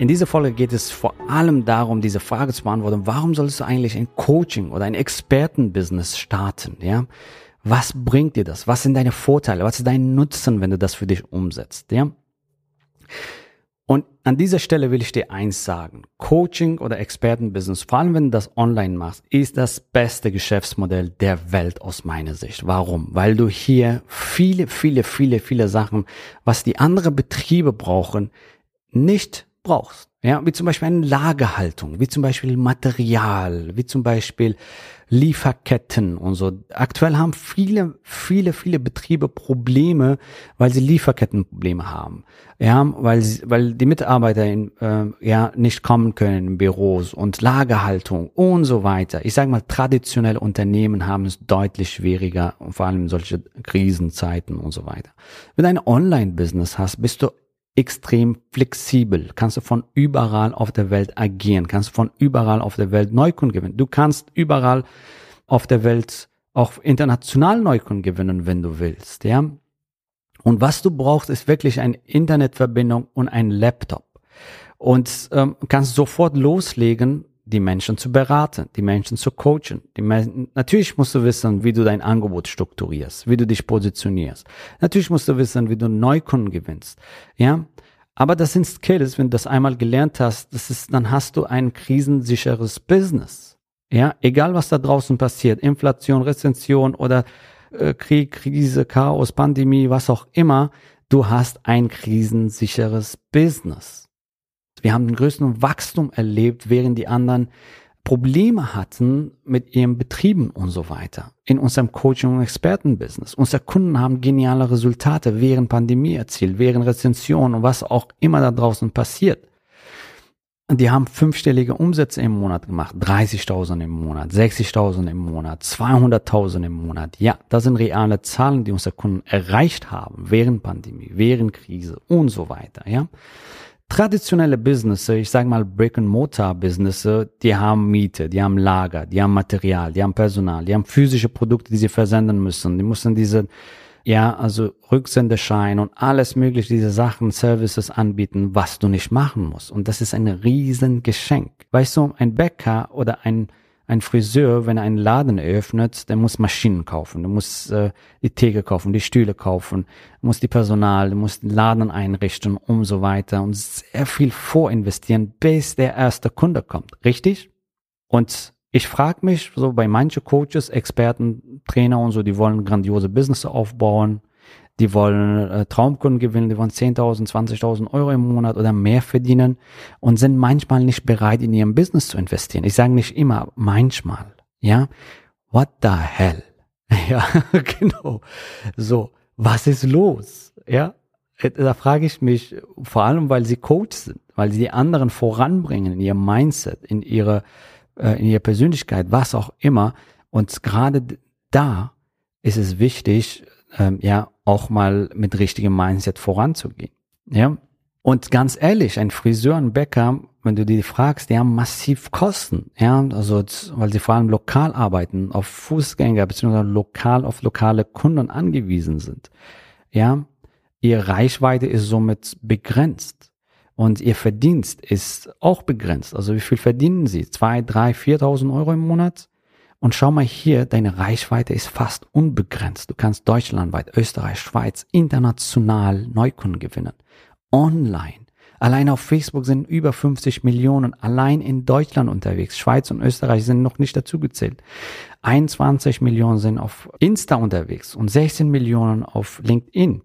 In dieser Folge geht es vor allem darum, diese Frage zu beantworten, warum sollst du eigentlich ein Coaching oder ein Expertenbusiness starten? Ja? Was bringt dir das? Was sind deine Vorteile? Was ist dein Nutzen, wenn du das für dich umsetzt? Ja? Und an dieser Stelle will ich dir eins sagen. Coaching oder Expertenbusiness, vor allem wenn du das online machst, ist das beste Geschäftsmodell der Welt aus meiner Sicht. Warum? Weil du hier viele, viele, viele, viele Sachen, was die anderen Betriebe brauchen, nicht brauchst. Ja, wie zum Beispiel eine Lagerhaltung, wie zum Beispiel Material, wie zum Beispiel Lieferketten und so. Aktuell haben viele, viele, viele Betriebe Probleme, weil sie Lieferkettenprobleme haben. Ja, weil, sie, weil die Mitarbeiter in, äh, ja nicht kommen können in Büros und Lagerhaltung und so weiter. Ich sage mal, traditionelle Unternehmen haben es deutlich schwieriger, vor allem in solche Krisenzeiten und so weiter. Wenn du ein Online-Business hast, bist du extrem flexibel, kannst du von überall auf der Welt agieren, kannst von überall auf der Welt Neukunden gewinnen. Du kannst überall auf der Welt auch international Neukunden gewinnen, wenn du willst, ja. Und was du brauchst, ist wirklich eine Internetverbindung und ein Laptop. Und ähm, kannst sofort loslegen die Menschen zu beraten, die Menschen zu coachen. Die Men Natürlich musst du wissen, wie du dein Angebot strukturierst, wie du dich positionierst. Natürlich musst du wissen, wie du Neukunden gewinnst. Ja, aber das sind Skills, wenn du das einmal gelernt hast, das ist, dann hast du ein krisensicheres Business. Ja, egal was da draußen passiert, Inflation, Rezession oder äh, Krieg, Krise, Chaos, Pandemie, was auch immer, du hast ein krisensicheres Business. Wir haben den größten Wachstum erlebt, während die anderen Probleme hatten mit ihren Betrieben und so weiter. In unserem Coaching- und Expertenbusiness. Unsere Kunden haben geniale Resultate während Pandemie erzielt, während Rezension und was auch immer da draußen passiert. Die haben fünfstellige Umsätze im Monat gemacht. 30.000 im Monat, 60.000 im Monat, 200.000 im Monat. Ja, das sind reale Zahlen, die unsere Kunden erreicht haben während Pandemie, während Krise und so weiter. Ja traditionelle Business, ich sage mal Brick-and-Mortar-Business, die haben Miete, die haben Lager, die haben Material, die haben Personal, die haben physische Produkte, die sie versenden müssen. Die müssen diese, ja, also Rücksendeschein und alles mögliche, diese Sachen, Services anbieten, was du nicht machen musst. Und das ist ein Riesengeschenk. Weißt du, ein Bäcker oder ein ein Friseur, wenn er einen Laden eröffnet, der muss Maschinen kaufen, der muss äh, die Theke kaufen, die Stühle kaufen, muss die Personal, der muss den Laden einrichten und so weiter und sehr viel vorinvestieren, bis der erste Kunde kommt. Richtig? Und ich frage mich so bei manchen Coaches, Experten, Trainer und so, die wollen grandiose Business aufbauen, die wollen äh, Traumkunden gewinnen, die wollen 10.000, 20.000 Euro im Monat oder mehr verdienen und sind manchmal nicht bereit, in ihrem Business zu investieren. Ich sage nicht immer, manchmal. Ja, what the hell? Ja, genau. So, was ist los? Ja, da frage ich mich, vor allem, weil sie Coach sind, weil sie die anderen voranbringen in ihrem Mindset, in ihre, äh, in ihre Persönlichkeit, was auch immer. Und gerade da ist es wichtig, ähm, ja, auch mal mit richtigem Mindset voranzugehen. Ja. Und ganz ehrlich, ein Friseur, ein Bäcker, wenn du die fragst, die haben massiv Kosten, ja, also, weil sie vor allem lokal arbeiten, auf Fußgänger, beziehungsweise lokal auf lokale Kunden angewiesen sind. Ja. Ihre Reichweite ist somit begrenzt. Und ihr Verdienst ist auch begrenzt. Also wie viel verdienen sie? Zwei, drei, viertausend Euro im Monat? Und schau mal hier, deine Reichweite ist fast unbegrenzt. Du kannst deutschlandweit, Österreich, Schweiz, international Neukunden gewinnen. Online. Allein auf Facebook sind über 50 Millionen allein in Deutschland unterwegs. Schweiz und Österreich sind noch nicht dazugezählt. 21 Millionen sind auf Insta unterwegs und 16 Millionen auf LinkedIn.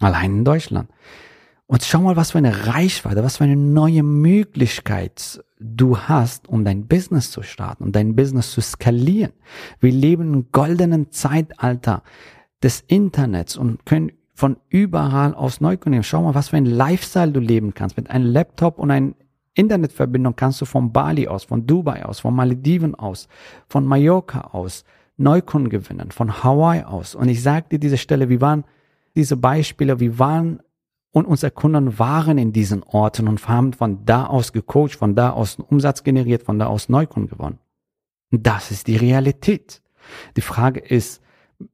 Allein in Deutschland. Und schau mal, was für eine Reichweite, was für eine neue Möglichkeit du hast, um dein Business zu starten, um dein Business zu skalieren. Wir leben im goldenen Zeitalter des Internets und können von überall aus Neukunden. Schau mal, was für ein Lifestyle du leben kannst. Mit einem Laptop und einer Internetverbindung kannst du von Bali aus, von Dubai aus, von Malediven aus, von Mallorca aus Neukunden gewinnen, von Hawaii aus. Und ich sage dir diese Stelle, wie waren diese Beispiele, wie waren und unsere Kunden waren in diesen Orten und haben von da aus gecoacht, von da aus einen Umsatz generiert, von da aus Neukunden gewonnen. Das ist die Realität. Die Frage ist,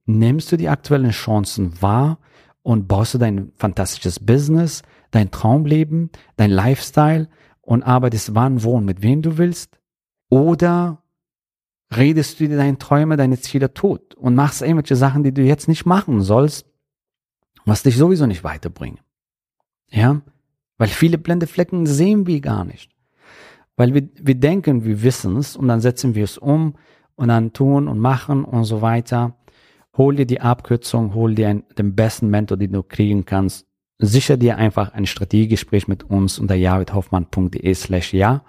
nimmst du die aktuellen Chancen wahr und baust du dein fantastisches Business, dein Traumleben, dein Lifestyle und arbeitest wann, wo und mit wem du willst? Oder redest du dir deine Träume, deine Ziele tot und machst irgendwelche Sachen, die du jetzt nicht machen sollst, was dich sowieso nicht weiterbringen? Ja, weil viele blinde Flecken sehen wir gar nicht. Weil wir, wir denken, wir wissen es und dann setzen wir es um und dann tun und machen und so weiter. Hol dir die Abkürzung, hol dir ein, den besten Mentor, den du kriegen kannst. Sicher dir einfach ein Strategiegespräch mit uns unter javidhoffmann.de slash ja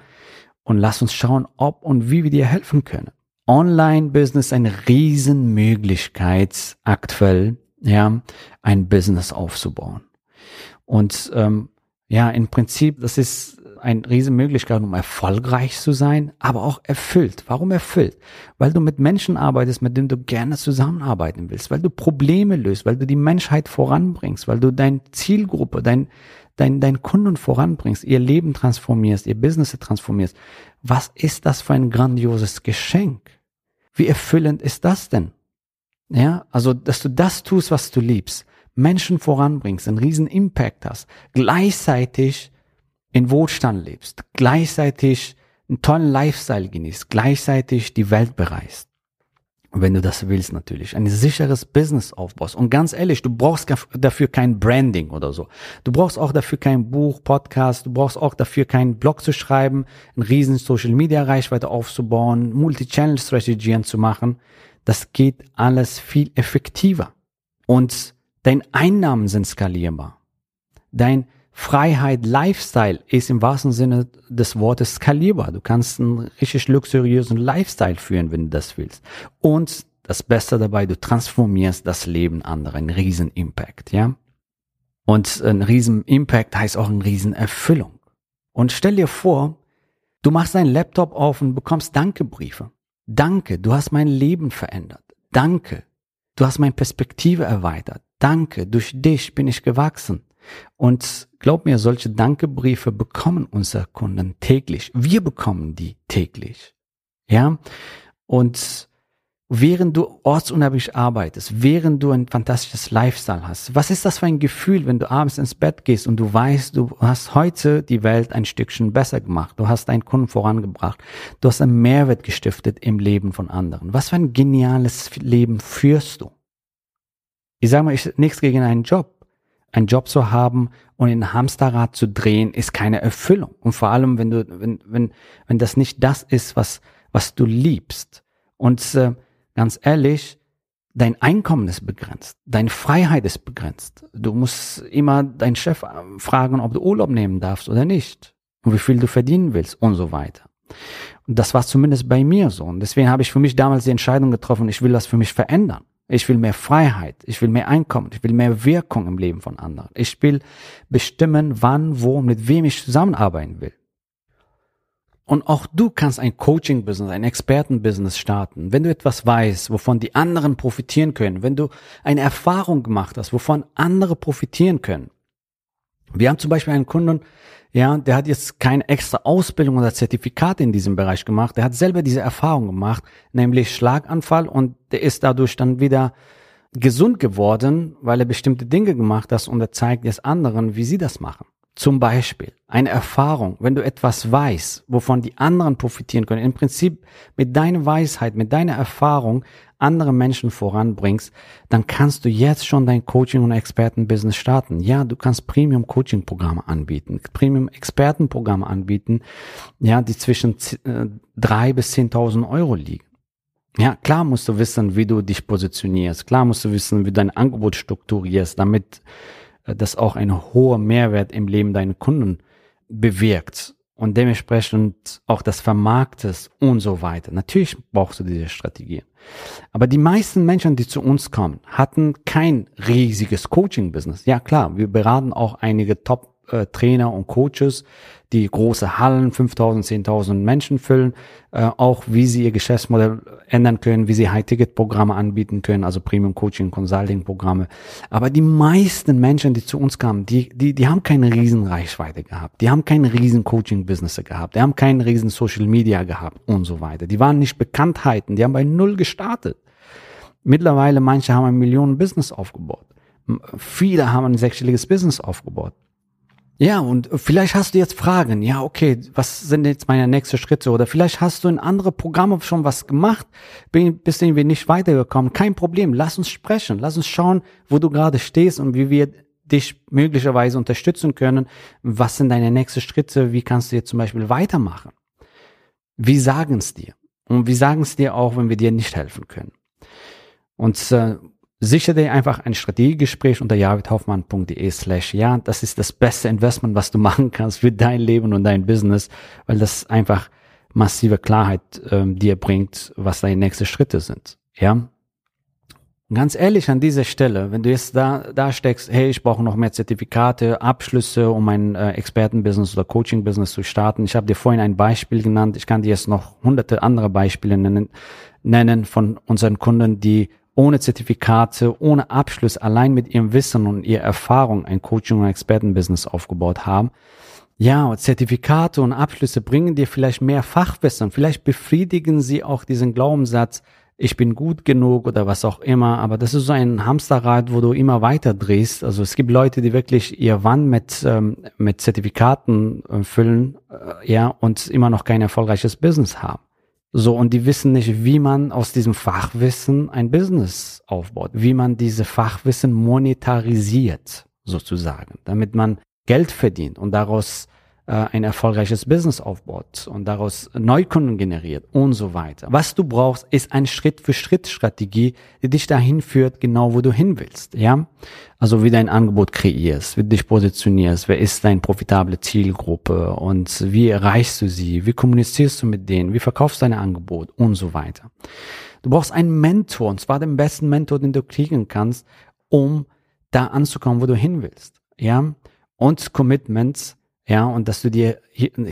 und lass uns schauen, ob und wie wir dir helfen können. Online-Business ist eine Riesenmöglichkeit aktuell, ja, ein Business aufzubauen. Und ähm, ja, im Prinzip, das ist eine riesen Möglichkeit, um erfolgreich zu sein, aber auch erfüllt. Warum erfüllt? Weil du mit Menschen arbeitest, mit denen du gerne zusammenarbeiten willst, weil du Probleme löst, weil du die Menschheit voranbringst, weil du deine Zielgruppe, dein, dein, dein Kunden voranbringst, ihr Leben transformierst, ihr Business transformierst. Was ist das für ein grandioses Geschenk? Wie erfüllend ist das denn? Ja, also, dass du das tust, was du liebst. Menschen voranbringst, einen riesen Impact hast, gleichzeitig in Wohlstand lebst, gleichzeitig einen tollen Lifestyle genießt, gleichzeitig die Welt bereist. Wenn du das willst natürlich, ein sicheres Business aufbaust. Und ganz ehrlich, du brauchst dafür kein Branding oder so. Du brauchst auch dafür kein Buch, Podcast, du brauchst auch dafür keinen Blog zu schreiben, einen riesen Social Media Reichweite aufzubauen, Multi-Channel Strategien zu machen. Das geht alles viel effektiver. Und Deine Einnahmen sind skalierbar. Dein Freiheit, Lifestyle ist im wahrsten Sinne des Wortes skalierbar. Du kannst einen richtig luxuriösen Lifestyle führen, wenn du das willst. Und das Beste dabei, du transformierst das Leben anderer. Ein riesen Impact, ja? Und ein riesen Impact heißt auch eine riesen Erfüllung. Und stell dir vor, du machst deinen Laptop auf und bekommst Dankebriefe. Danke, du hast mein Leben verändert. Danke, du hast meine Perspektive erweitert. Danke, durch dich bin ich gewachsen. Und glaub mir, solche Dankebriefe bekommen unsere Kunden täglich. Wir bekommen die täglich. Ja? Und während du ortsunabhängig arbeitest, während du ein fantastisches Lifestyle hast, was ist das für ein Gefühl, wenn du abends ins Bett gehst und du weißt, du hast heute die Welt ein Stückchen besser gemacht, du hast deinen Kunden vorangebracht, du hast einen Mehrwert gestiftet im Leben von anderen. Was für ein geniales Leben führst du? Ich sage mal, ich nichts gegen einen Job. Einen Job zu haben und in Hamsterrad zu drehen, ist keine Erfüllung. Und vor allem, wenn du, wenn, wenn, wenn das nicht das ist, was, was du liebst. Und äh, ganz ehrlich, dein Einkommen ist begrenzt, deine Freiheit ist begrenzt. Du musst immer deinen Chef fragen, ob du Urlaub nehmen darfst oder nicht und wie viel du verdienen willst und so weiter. Und das war zumindest bei mir so. Und deswegen habe ich für mich damals die Entscheidung getroffen, ich will das für mich verändern. Ich will mehr Freiheit. Ich will mehr Einkommen. Ich will mehr Wirkung im Leben von anderen. Ich will bestimmen, wann, wo, mit wem ich zusammenarbeiten will. Und auch du kannst ein Coaching-Business, ein Experten-Business starten, wenn du etwas weißt, wovon die anderen profitieren können, wenn du eine Erfahrung gemacht hast, wovon andere profitieren können. Wir haben zum Beispiel einen Kunden, ja, der hat jetzt keine extra Ausbildung oder Zertifikat in diesem Bereich gemacht. Der hat selber diese Erfahrung gemacht, nämlich Schlaganfall und der ist dadurch dann wieder gesund geworden, weil er bestimmte Dinge gemacht hat und er zeigt jetzt anderen, wie sie das machen. Zum Beispiel eine Erfahrung, wenn du etwas weißt, wovon die anderen profitieren können, im Prinzip mit deiner Weisheit, mit deiner Erfahrung andere Menschen voranbringst, dann kannst du jetzt schon dein Coaching- und Expertenbusiness starten. Ja, du kannst Premium-Coaching-Programme anbieten, Premium-Expertenprogramme anbieten, ja, die zwischen äh, drei bis zehntausend Euro liegen. Ja, klar musst du wissen, wie du dich positionierst. Klar musst du wissen, wie du dein Angebot strukturierst, damit das auch einen hohen Mehrwert im Leben deiner Kunden bewirkt und dementsprechend auch das Vermarktes und so weiter. Natürlich brauchst du diese Strategie. Aber die meisten Menschen, die zu uns kommen, hatten kein riesiges Coaching-Business. Ja klar, wir beraten auch einige Top-Trainer und Coaches, die große Hallen, 5000, 10.000 Menschen füllen, äh, auch wie sie ihr Geschäftsmodell ändern können, wie sie High-Ticket-Programme anbieten können, also Premium-Coaching, Consulting-Programme. Aber die meisten Menschen, die zu uns kamen, die, die, die haben keine riesen Reichweite gehabt, die haben keine riesen Coaching-Business gehabt, die haben keinen riesen Social-Media gehabt und so weiter. Die waren nicht Bekanntheiten, die haben bei Null gestartet. Mittlerweile manche haben ein Millionen-Business aufgebaut. Viele haben ein sechsstelliges Business aufgebaut. Ja, und vielleicht hast du jetzt Fragen. Ja, okay, was sind jetzt meine nächsten Schritte? Oder vielleicht hast du in andere Programme schon was gemacht, bist irgendwie nicht weitergekommen. Kein Problem, lass uns sprechen. Lass uns schauen, wo du gerade stehst und wie wir dich möglicherweise unterstützen können. Was sind deine nächsten Schritte? Wie kannst du jetzt zum Beispiel weitermachen? Wie sagen es dir? Und wie sagen es dir auch, wenn wir dir nicht helfen können? Und äh, Sicher dir einfach ein Strategiegespräch unter javidhoffmann.de slash ja. Das ist das beste Investment, was du machen kannst für dein Leben und dein Business, weil das einfach massive Klarheit ähm, dir bringt, was deine nächsten Schritte sind. Ja. ganz ehrlich an dieser Stelle, wenn du jetzt da, da steckst, hey, ich brauche noch mehr Zertifikate, Abschlüsse, um mein äh, Expertenbusiness oder Coaching-Business zu starten. Ich habe dir vorhin ein Beispiel genannt. Ich kann dir jetzt noch hunderte andere Beispiele nennen, nennen von unseren Kunden, die ohne Zertifikate, ohne Abschluss, allein mit ihrem Wissen und ihrer Erfahrung ein Coaching- und Expertenbusiness aufgebaut haben. Ja, Zertifikate und Abschlüsse bringen dir vielleicht mehr Fachwissen, vielleicht befriedigen sie auch diesen Glaubenssatz, ich bin gut genug oder was auch immer, aber das ist so ein Hamsterrad, wo du immer weiter drehst. Also es gibt Leute, die wirklich ihr Wann mit, ähm, mit Zertifikaten äh, füllen, äh, ja, und immer noch kein erfolgreiches Business haben. So, und die wissen nicht, wie man aus diesem Fachwissen ein Business aufbaut, wie man diese Fachwissen monetarisiert, sozusagen, damit man Geld verdient und daraus ein erfolgreiches Business aufbaut und daraus Neukunden generiert und so weiter. Was du brauchst, ist eine Schritt-für-Schritt-Strategie, die dich dahin führt, genau wo du hin willst, ja? Also wie dein Angebot kreierst, wie dich positionierst, wer ist deine profitable Zielgruppe und wie erreichst du sie, wie kommunizierst du mit denen, wie verkaufst du dein Angebot und so weiter. Du brauchst einen Mentor, und zwar den besten Mentor, den du kriegen kannst, um da anzukommen, wo du hin willst, ja? Und Commitments, ja, und dass du dir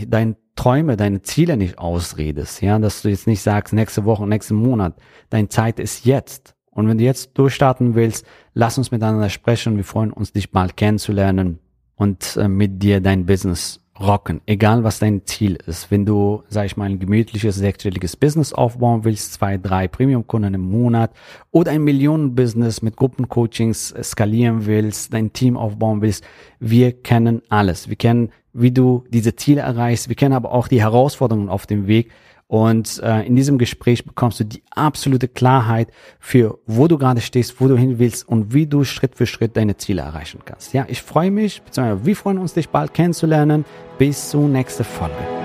deine Träume, deine Ziele nicht ausredest, ja, dass du jetzt nicht sagst, nächste Woche, nächsten Monat, deine Zeit ist jetzt. Und wenn du jetzt durchstarten willst, lass uns miteinander sprechen. Wir freuen uns, dich bald kennenzulernen und äh, mit dir dein Business rocken, egal was dein Ziel ist. Wenn du, sag ich mal, ein gemütliches, sechsstelliges Business aufbauen willst, zwei, drei Premium-Kunden im Monat oder ein Millionen-Business mit Gruppencoachings skalieren willst, dein Team aufbauen willst, wir kennen alles. Wir kennen, wie du diese Ziele erreichst. Wir kennen aber auch die Herausforderungen auf dem Weg und äh, in diesem Gespräch bekommst du die absolute Klarheit für, wo du gerade stehst, wo du hin willst und wie du Schritt für Schritt deine Ziele erreichen kannst. Ja, ich freue mich, beziehungsweise wir freuen uns, dich bald kennenzulernen. Bis zur nächsten Folge.